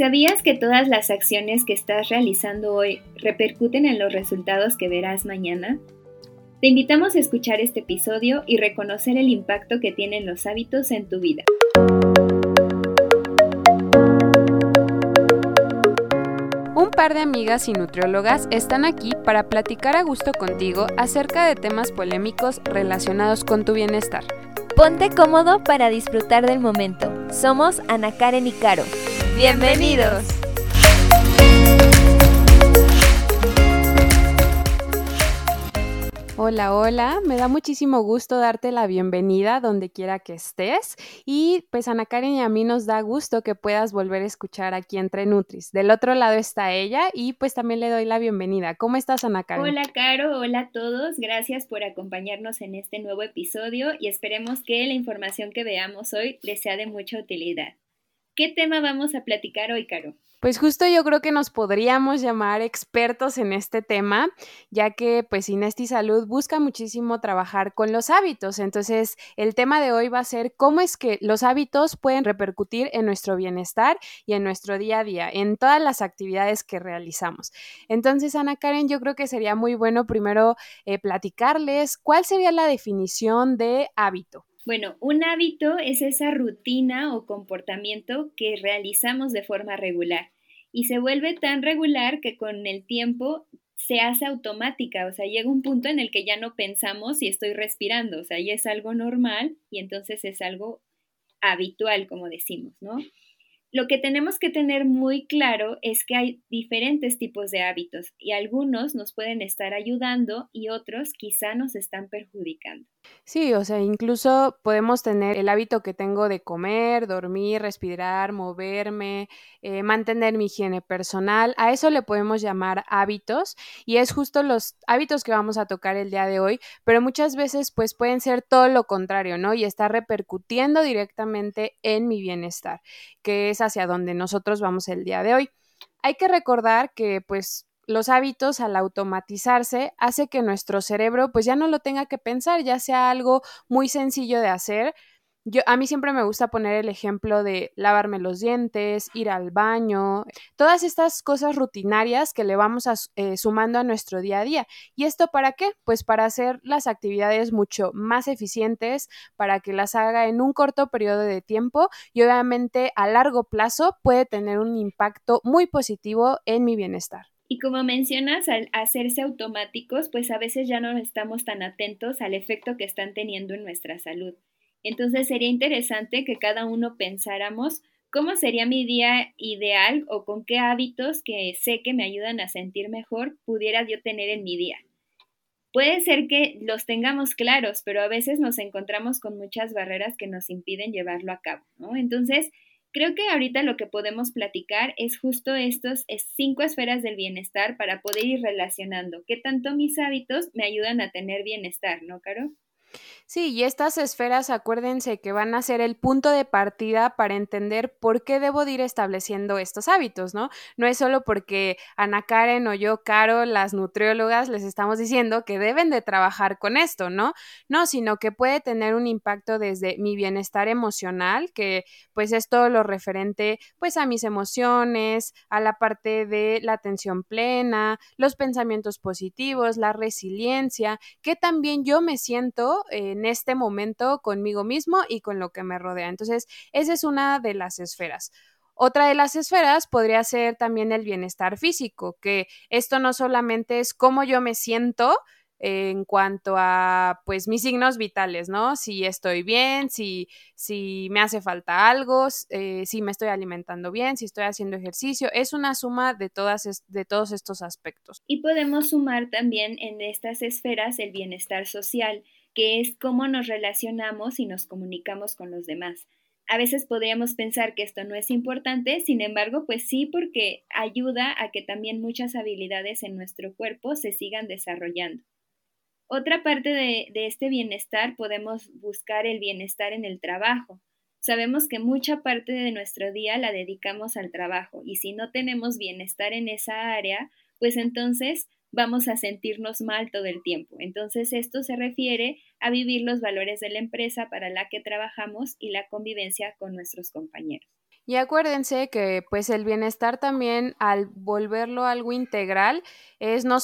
¿Sabías que todas las acciones que estás realizando hoy repercuten en los resultados que verás mañana? Te invitamos a escuchar este episodio y reconocer el impacto que tienen los hábitos en tu vida. Un par de amigas y nutriólogas están aquí para platicar a gusto contigo acerca de temas polémicos relacionados con tu bienestar. Ponte cómodo para disfrutar del momento. Somos Ana Karen y Caro. Bienvenidos. Hola, hola, me da muchísimo gusto darte la bienvenida donde quiera que estés y pues Ana Karen y a mí nos da gusto que puedas volver a escuchar aquí entre Nutris. Del otro lado está ella y pues también le doy la bienvenida. ¿Cómo estás Ana Karen? Hola Caro, hola a todos, gracias por acompañarnos en este nuevo episodio y esperemos que la información que veamos hoy les sea de mucha utilidad. ¿Qué tema vamos a platicar hoy, Caro? Pues justo yo creo que nos podríamos llamar expertos en este tema, ya que pues Inesti Salud busca muchísimo trabajar con los hábitos. Entonces, el tema de hoy va a ser cómo es que los hábitos pueden repercutir en nuestro bienestar y en nuestro día a día, en todas las actividades que realizamos. Entonces, Ana Karen, yo creo que sería muy bueno primero eh, platicarles cuál sería la definición de hábito. Bueno, un hábito es esa rutina o comportamiento que realizamos de forma regular y se vuelve tan regular que con el tiempo se hace automática, o sea, llega un punto en el que ya no pensamos si estoy respirando, o sea, ya es algo normal y entonces es algo habitual, como decimos, ¿no? Lo que tenemos que tener muy claro es que hay diferentes tipos de hábitos y algunos nos pueden estar ayudando y otros quizá nos están perjudicando. Sí, o sea, incluso podemos tener el hábito que tengo de comer, dormir, respirar, moverme, eh, mantener mi higiene personal. A eso le podemos llamar hábitos y es justo los hábitos que vamos a tocar el día de hoy, pero muchas veces pues pueden ser todo lo contrario, ¿no? Y está repercutiendo directamente en mi bienestar, que es hacia donde nosotros vamos el día de hoy. Hay que recordar que pues los hábitos al automatizarse hace que nuestro cerebro pues ya no lo tenga que pensar, ya sea algo muy sencillo de hacer. Yo, a mí siempre me gusta poner el ejemplo de lavarme los dientes, ir al baño, todas estas cosas rutinarias que le vamos eh, sumando a nuestro día a día. ¿Y esto para qué? Pues para hacer las actividades mucho más eficientes, para que las haga en un corto periodo de tiempo y obviamente a largo plazo puede tener un impacto muy positivo en mi bienestar. Y como mencionas, al hacerse automáticos, pues a veces ya no estamos tan atentos al efecto que están teniendo en nuestra salud. Entonces sería interesante que cada uno pensáramos cómo sería mi día ideal o con qué hábitos que sé que me ayudan a sentir mejor pudiera yo tener en mi día. Puede ser que los tengamos claros, pero a veces nos encontramos con muchas barreras que nos impiden llevarlo a cabo, ¿no? Entonces, Creo que ahorita lo que podemos platicar es justo estos cinco esferas del bienestar para poder ir relacionando qué tanto mis hábitos me ayudan a tener bienestar, ¿no, Caro? Sí, y estas esferas, acuérdense que van a ser el punto de partida para entender por qué debo ir estableciendo estos hábitos, ¿no? No es solo porque Ana Karen o yo, Caro, las nutriólogas, les estamos diciendo que deben de trabajar con esto, ¿no? No, sino que puede tener un impacto desde mi bienestar emocional, que pues es todo lo referente pues a mis emociones, a la parte de la atención plena, los pensamientos positivos, la resiliencia, que también yo me siento en este momento conmigo mismo y con lo que me rodea. Entonces, esa es una de las esferas. Otra de las esferas podría ser también el bienestar físico, que esto no solamente es cómo yo me siento, en cuanto a pues mis signos vitales, ¿no? Si estoy bien, si, si me hace falta algo, eh, si me estoy alimentando bien, si estoy haciendo ejercicio, es una suma de, todas, de todos estos aspectos. Y podemos sumar también en estas esferas el bienestar social, que es cómo nos relacionamos y nos comunicamos con los demás. A veces podríamos pensar que esto no es importante, sin embargo, pues sí, porque ayuda a que también muchas habilidades en nuestro cuerpo se sigan desarrollando. Otra parte de, de, este bienestar podemos buscar el bienestar en el trabajo. Sabemos que mucha parte de nuestro día la dedicamos al trabajo y si no tenemos bienestar en esa área, pues entonces vamos a sentirnos mal todo el tiempo. Entonces, esto se refiere a vivir los valores de la empresa para la que trabajamos y la convivencia con nuestros compañeros. Y acuérdense que pues el bienestar también al volverlo algo integral es no,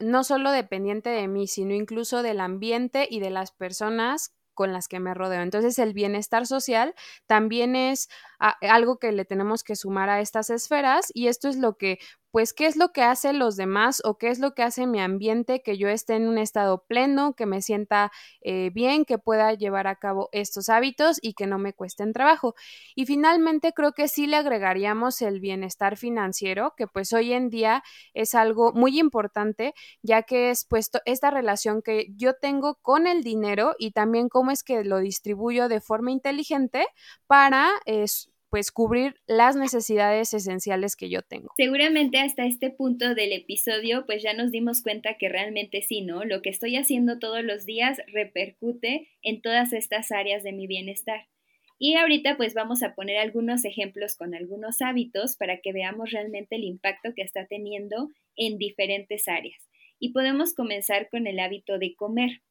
no solo dependiente de mí, sino incluso del ambiente y de las personas con las que me rodeo. Entonces el bienestar social también es algo que le tenemos que sumar a estas esferas y esto es lo que pues qué es lo que hacen los demás o qué es lo que hace mi ambiente, que yo esté en un estado pleno, que me sienta eh, bien, que pueda llevar a cabo estos hábitos y que no me cuesten trabajo. Y finalmente creo que sí le agregaríamos el bienestar financiero, que pues hoy en día es algo muy importante, ya que es puesto esta relación que yo tengo con el dinero y también cómo es que lo distribuyo de forma inteligente para pues cubrir las necesidades esenciales que yo tengo. Seguramente hasta este punto del episodio pues ya nos dimos cuenta que realmente sí, ¿no? Lo que estoy haciendo todos los días repercute en todas estas áreas de mi bienestar. Y ahorita pues vamos a poner algunos ejemplos con algunos hábitos para que veamos realmente el impacto que está teniendo en diferentes áreas. Y podemos comenzar con el hábito de comer.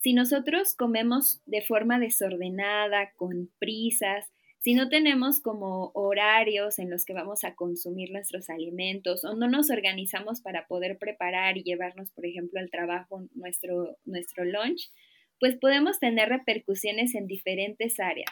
Si nosotros comemos de forma desordenada, con prisas, si no tenemos como horarios en los que vamos a consumir nuestros alimentos o no nos organizamos para poder preparar y llevarnos, por ejemplo, al trabajo nuestro, nuestro lunch, pues podemos tener repercusiones en diferentes áreas.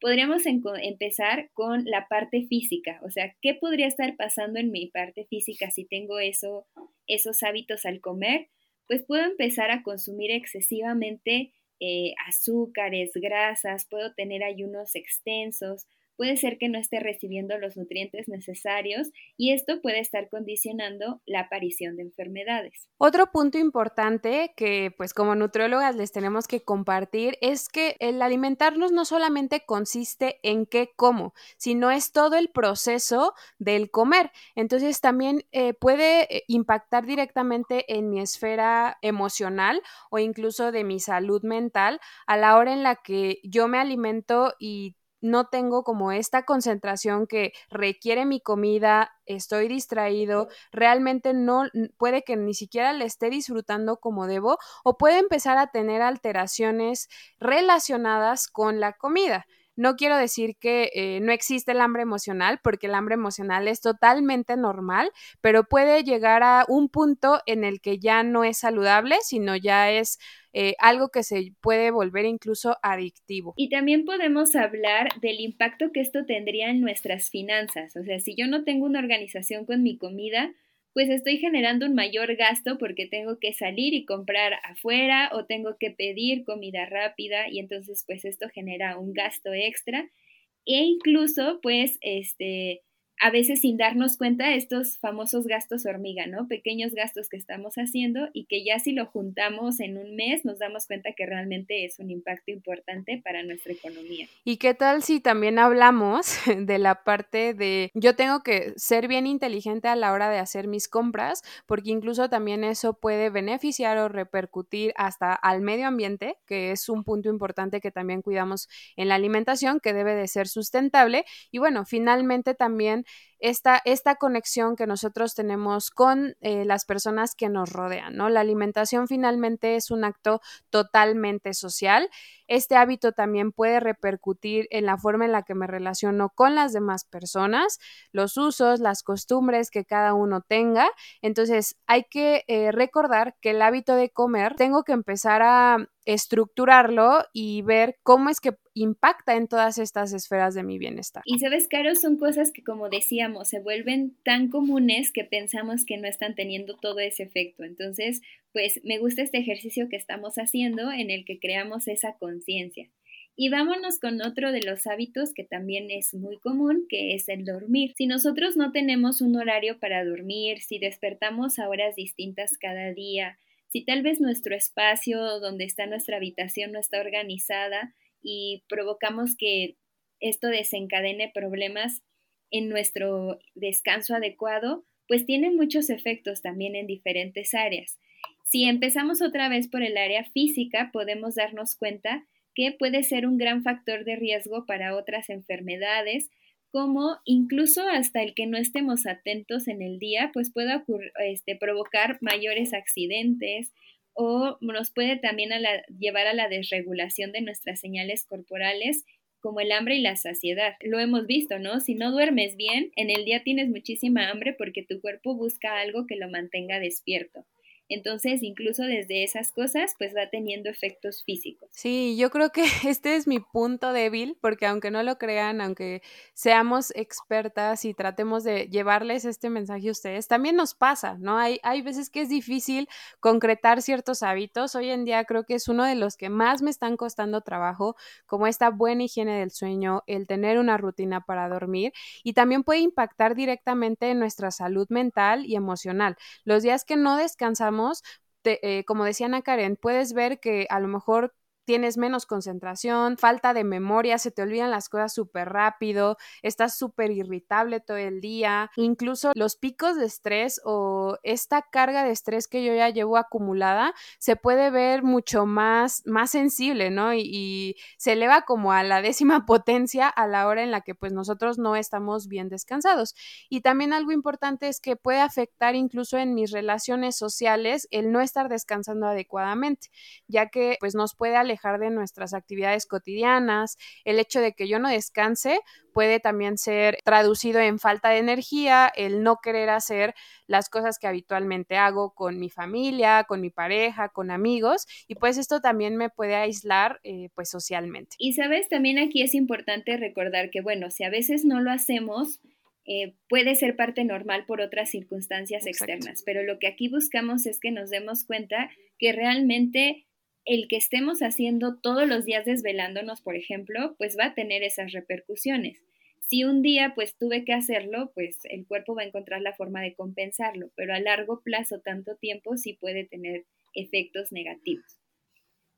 Podríamos empezar con la parte física, o sea, ¿qué podría estar pasando en mi parte física si tengo eso, esos hábitos al comer? Pues puedo empezar a consumir excesivamente eh, azúcares, grasas, puedo tener ayunos extensos, puede ser que no esté recibiendo los nutrientes necesarios y esto puede estar condicionando la aparición de enfermedades. Otro punto importante que pues como nutriólogas les tenemos que compartir es que el alimentarnos no solamente consiste en qué como, sino es todo el proceso del comer. Entonces también eh, puede eh, impactar directamente en mi esfera emocional o incluso de mi salud mental a la hora en la que yo me alimento y no tengo como esta concentración que requiere mi comida, estoy distraído, realmente no puede que ni siquiera le esté disfrutando como debo o puede empezar a tener alteraciones relacionadas con la comida. No quiero decir que eh, no existe el hambre emocional, porque el hambre emocional es totalmente normal, pero puede llegar a un punto en el que ya no es saludable, sino ya es eh, algo que se puede volver incluso adictivo. Y también podemos hablar del impacto que esto tendría en nuestras finanzas. O sea, si yo no tengo una organización con mi comida, pues estoy generando un mayor gasto porque tengo que salir y comprar afuera o tengo que pedir comida rápida y entonces pues esto genera un gasto extra. E incluso pues este a veces sin darnos cuenta estos famosos gastos hormiga, ¿no? Pequeños gastos que estamos haciendo y que ya si lo juntamos en un mes nos damos cuenta que realmente es un impacto importante para nuestra economía. ¿Y qué tal si también hablamos de la parte de yo tengo que ser bien inteligente a la hora de hacer mis compras, porque incluso también eso puede beneficiar o repercutir hasta al medio ambiente, que es un punto importante que también cuidamos en la alimentación, que debe de ser sustentable. Y bueno, finalmente también esta, esta conexión que nosotros tenemos con eh, las personas que nos rodean, ¿no? La alimentación finalmente es un acto totalmente social. Este hábito también puede repercutir en la forma en la que me relaciono con las demás personas, los usos, las costumbres que cada uno tenga. Entonces, hay que eh, recordar que el hábito de comer tengo que empezar a estructurarlo y ver cómo es que impacta en todas estas esferas de mi bienestar. Y sabes, Caro, son cosas que como decíamos, se vuelven tan comunes que pensamos que no están teniendo todo ese efecto. Entonces, pues me gusta este ejercicio que estamos haciendo en el que creamos esa conciencia. Y vámonos con otro de los hábitos que también es muy común, que es el dormir. Si nosotros no tenemos un horario para dormir, si despertamos a horas distintas cada día, si tal vez nuestro espacio donde está nuestra habitación no está organizada y provocamos que esto desencadene problemas en nuestro descanso adecuado, pues tiene muchos efectos también en diferentes áreas. Si empezamos otra vez por el área física, podemos darnos cuenta que puede ser un gran factor de riesgo para otras enfermedades, como incluso hasta el que no estemos atentos en el día, pues puede este, provocar mayores accidentes o nos puede también llevar a la desregulación de nuestras señales corporales, como el hambre y la saciedad. Lo hemos visto, ¿no? Si no duermes bien, en el día tienes muchísima hambre porque tu cuerpo busca algo que lo mantenga despierto. Entonces, incluso desde esas cosas, pues va teniendo efectos físicos. Sí, yo creo que este es mi punto débil, porque aunque no lo crean, aunque seamos expertas y tratemos de llevarles este mensaje a ustedes, también nos pasa, ¿no? Hay, hay veces que es difícil concretar ciertos hábitos. Hoy en día creo que es uno de los que más me están costando trabajo, como esta buena higiene del sueño, el tener una rutina para dormir y también puede impactar directamente en nuestra salud mental y emocional. Los días que no descansamos, eh, como decía Ana Karen, puedes ver que a lo mejor tienes menos concentración, falta de memoria, se te olvidan las cosas súper rápido, estás súper irritable todo el día, incluso los picos de estrés o esta carga de estrés que yo ya llevo acumulada se puede ver mucho más, más sensible, ¿no? Y, y se eleva como a la décima potencia a la hora en la que pues nosotros no estamos bien descansados. Y también algo importante es que puede afectar incluso en mis relaciones sociales el no estar descansando adecuadamente, ya que pues nos puede alejar de nuestras actividades cotidianas, el hecho de que yo no descanse puede también ser traducido en falta de energía, el no querer hacer las cosas que habitualmente hago con mi familia, con mi pareja, con amigos, y pues esto también me puede aislar eh, pues socialmente. Y sabes, también aquí es importante recordar que, bueno, si a veces no lo hacemos, eh, puede ser parte normal por otras circunstancias externas, pero lo que aquí buscamos es que nos demos cuenta que realmente el que estemos haciendo todos los días desvelándonos, por ejemplo, pues va a tener esas repercusiones. Si un día pues tuve que hacerlo, pues el cuerpo va a encontrar la forma de compensarlo, pero a largo plazo, tanto tiempo, sí puede tener efectos negativos.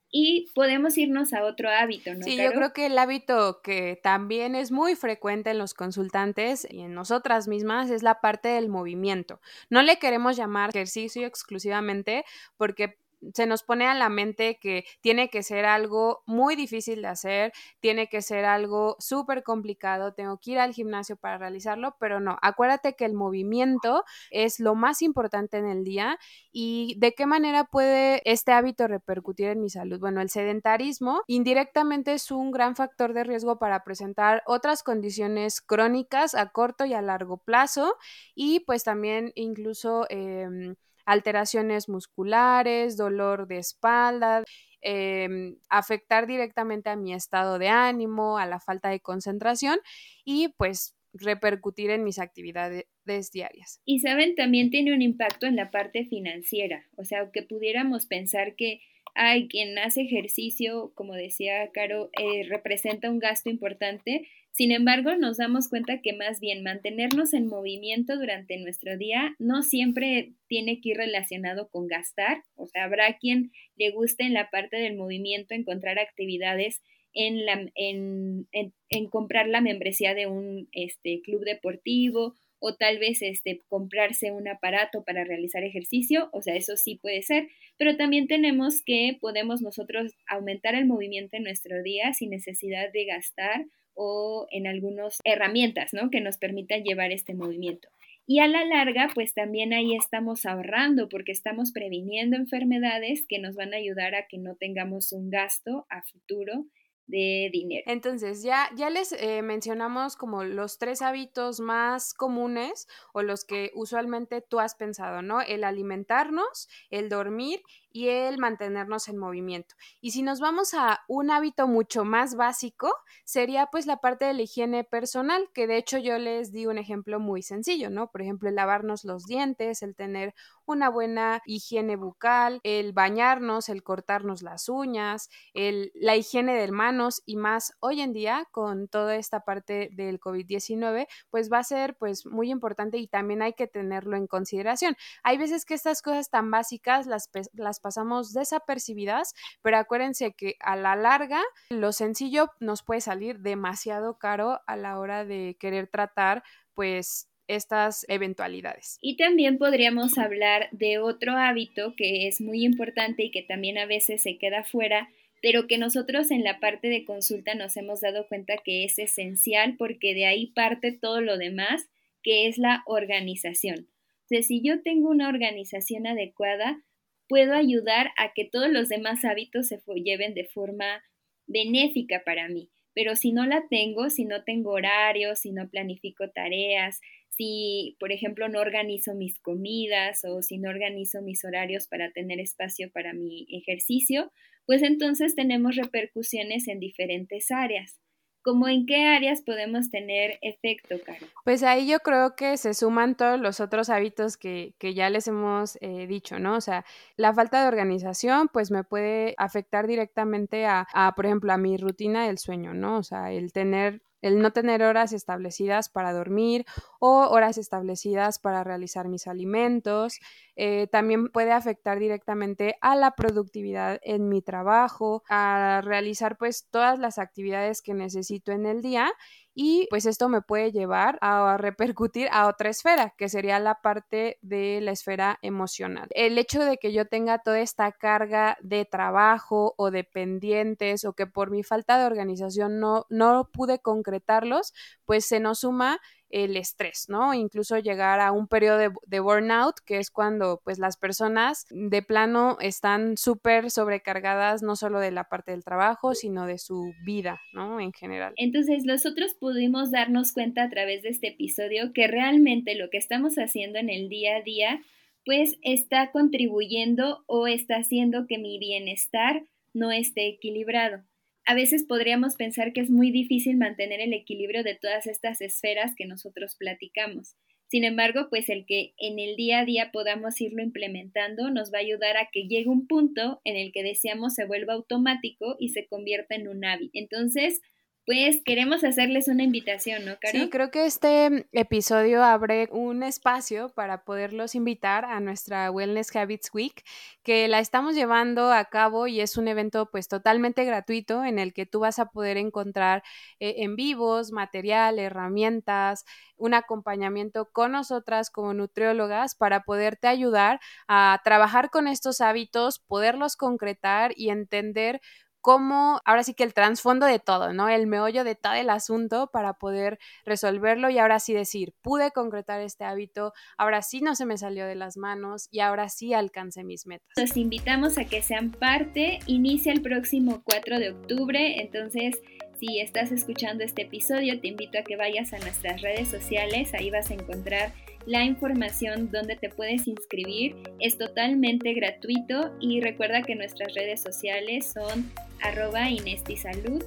Y podemos irnos a otro hábito, ¿no? Sí, yo creo que el hábito que también es muy frecuente en los consultantes y en nosotras mismas es la parte del movimiento. No le queremos llamar ejercicio exclusivamente porque se nos pone a la mente que tiene que ser algo muy difícil de hacer, tiene que ser algo súper complicado, tengo que ir al gimnasio para realizarlo, pero no, acuérdate que el movimiento es lo más importante en el día y de qué manera puede este hábito repercutir en mi salud. Bueno, el sedentarismo indirectamente es un gran factor de riesgo para presentar otras condiciones crónicas a corto y a largo plazo y pues también incluso... Em, alteraciones musculares, dolor de espalda, em, afectar directamente a mi estado de ánimo, a la falta de concentración y pues repercutir en mis actividades diarias. Y saben, también tiene un impacto en la parte financiera, o sea, que pudiéramos pensar que hay quien hace ejercicio, como decía Caro, eh, representa un gasto importante, sin embargo, nos damos cuenta que más bien mantenernos en movimiento durante nuestro día no siempre tiene que ir relacionado con gastar. O sea, habrá quien le guste en la parte del movimiento encontrar actividades en, la, en, en, comprar la membresía de un este, club deportivo o tal vez este, comprarse un aparato para realizar ejercicio, o sea, eso sí puede ser, pero también tenemos que podemos nosotros aumentar el movimiento en nuestro día sin necesidad de gastar o en algunas herramientas, ¿no? Que nos permitan llevar este movimiento. Y a la larga, pues también ahí estamos ahorrando porque estamos previniendo enfermedades que nos van a ayudar a que no tengamos un gasto a futuro de dinero. Entonces, ya, ya les eh, mencionamos como los tres hábitos más comunes o los que usualmente tú has pensado, ¿no? El alimentarnos, el dormir y el mantenernos en movimiento. Y si nos vamos a un hábito mucho más básico, sería pues la parte de la higiene personal, que de hecho yo les di un ejemplo muy sencillo, ¿no? Por ejemplo, el lavarnos los dientes, el tener una buena higiene bucal, el bañarnos, el cortarnos las uñas, el, la higiene de manos y más hoy en día con toda esta parte del COVID-19, pues va a ser pues muy importante y también hay que tenerlo en consideración. Hay veces que estas cosas tan básicas las, las pasamos desapercibidas, pero acuérdense que a la larga lo sencillo nos puede salir demasiado caro a la hora de querer tratar pues estas eventualidades. Y también podríamos hablar de otro hábito que es muy importante y que también a veces se queda fuera, pero que nosotros en la parte de consulta nos hemos dado cuenta que es esencial porque de ahí parte todo lo demás, que es la organización. Si yo tengo una organización adecuada, puedo ayudar a que todos los demás hábitos se lleven de forma benéfica para mí. pero si no la tengo, si no tengo horarios, si no planifico tareas, si, por ejemplo, no organizo mis comidas o si no organizo mis horarios para tener espacio para mi ejercicio, pues entonces tenemos repercusiones en diferentes áreas. ¿Cómo en qué áreas podemos tener efecto, Caro? Pues ahí yo creo que se suman todos los otros hábitos que, que ya les hemos eh, dicho, ¿no? O sea, la falta de organización, pues me puede afectar directamente a, a, por ejemplo, a mi rutina del sueño, ¿no? O sea, el tener el no tener horas establecidas para dormir o horas establecidas para realizar mis alimentos. Eh, también puede afectar directamente a la productividad en mi trabajo, a realizar pues todas las actividades que necesito en el día y pues esto me puede llevar a repercutir a otra esfera, que sería la parte de la esfera emocional. El hecho de que yo tenga toda esta carga de trabajo o de pendientes o que por mi falta de organización no, no pude concretarlos, pues se nos suma el estrés, ¿no? Incluso llegar a un periodo de, burnout, que es cuando pues las personas de plano están súper sobrecargadas no solo de la parte del trabajo, sino de su vida, ¿no? En general. Entonces, nosotros pudimos darnos cuenta a través de este episodio que realmente lo que estamos haciendo en el día a día, pues está contribuyendo o está haciendo que mi bienestar no esté equilibrado a veces podríamos pensar que es muy difícil mantener el equilibrio de todas estas esferas que nosotros platicamos. Sin embargo, pues el que en el día a día podamos irlo implementando nos va a ayudar a que llegue un punto en el que deseamos se vuelva automático y se convierta en un hábito. Entonces, pues queremos hacerles una invitación, ¿no, Caro? Sí, creo que este episodio abre un espacio para poderlos invitar a nuestra Wellness Habits Week, que la estamos llevando a cabo y es un evento pues totalmente gratuito en el que tú vas a poder encontrar eh, en vivos, material, herramientas, un acompañamiento con nosotras como nutriólogas para poderte ayudar a trabajar con estos hábitos, poderlos concretar y entender cómo, ahora sí que el trasfondo de todo, ¿no? El meollo de todo el asunto para poder resolverlo y ahora sí decir, pude concretar este hábito, ahora sí no se me salió de las manos y ahora sí alcancé mis metas. Los invitamos a que sean parte, inicia el próximo 4 de octubre, entonces... Si estás escuchando este episodio, te invito a que vayas a nuestras redes sociales, ahí vas a encontrar la información donde te puedes inscribir. Es totalmente gratuito y recuerda que nuestras redes sociales son arroba inestisalud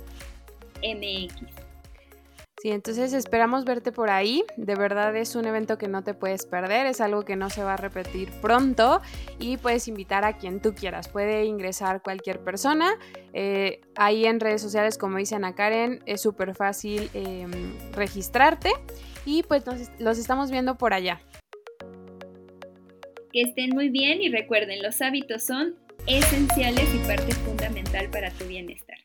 mx. Sí, entonces esperamos verte por ahí. De verdad es un evento que no te puedes perder, es algo que no se va a repetir pronto y puedes invitar a quien tú quieras. Puede ingresar cualquier persona. Eh, ahí en redes sociales, como dice Ana Karen, es súper fácil em, registrarte y pues los estamos viendo por allá. Que estén muy bien y recuerden, los hábitos son esenciales y parte fundamental para tu bienestar.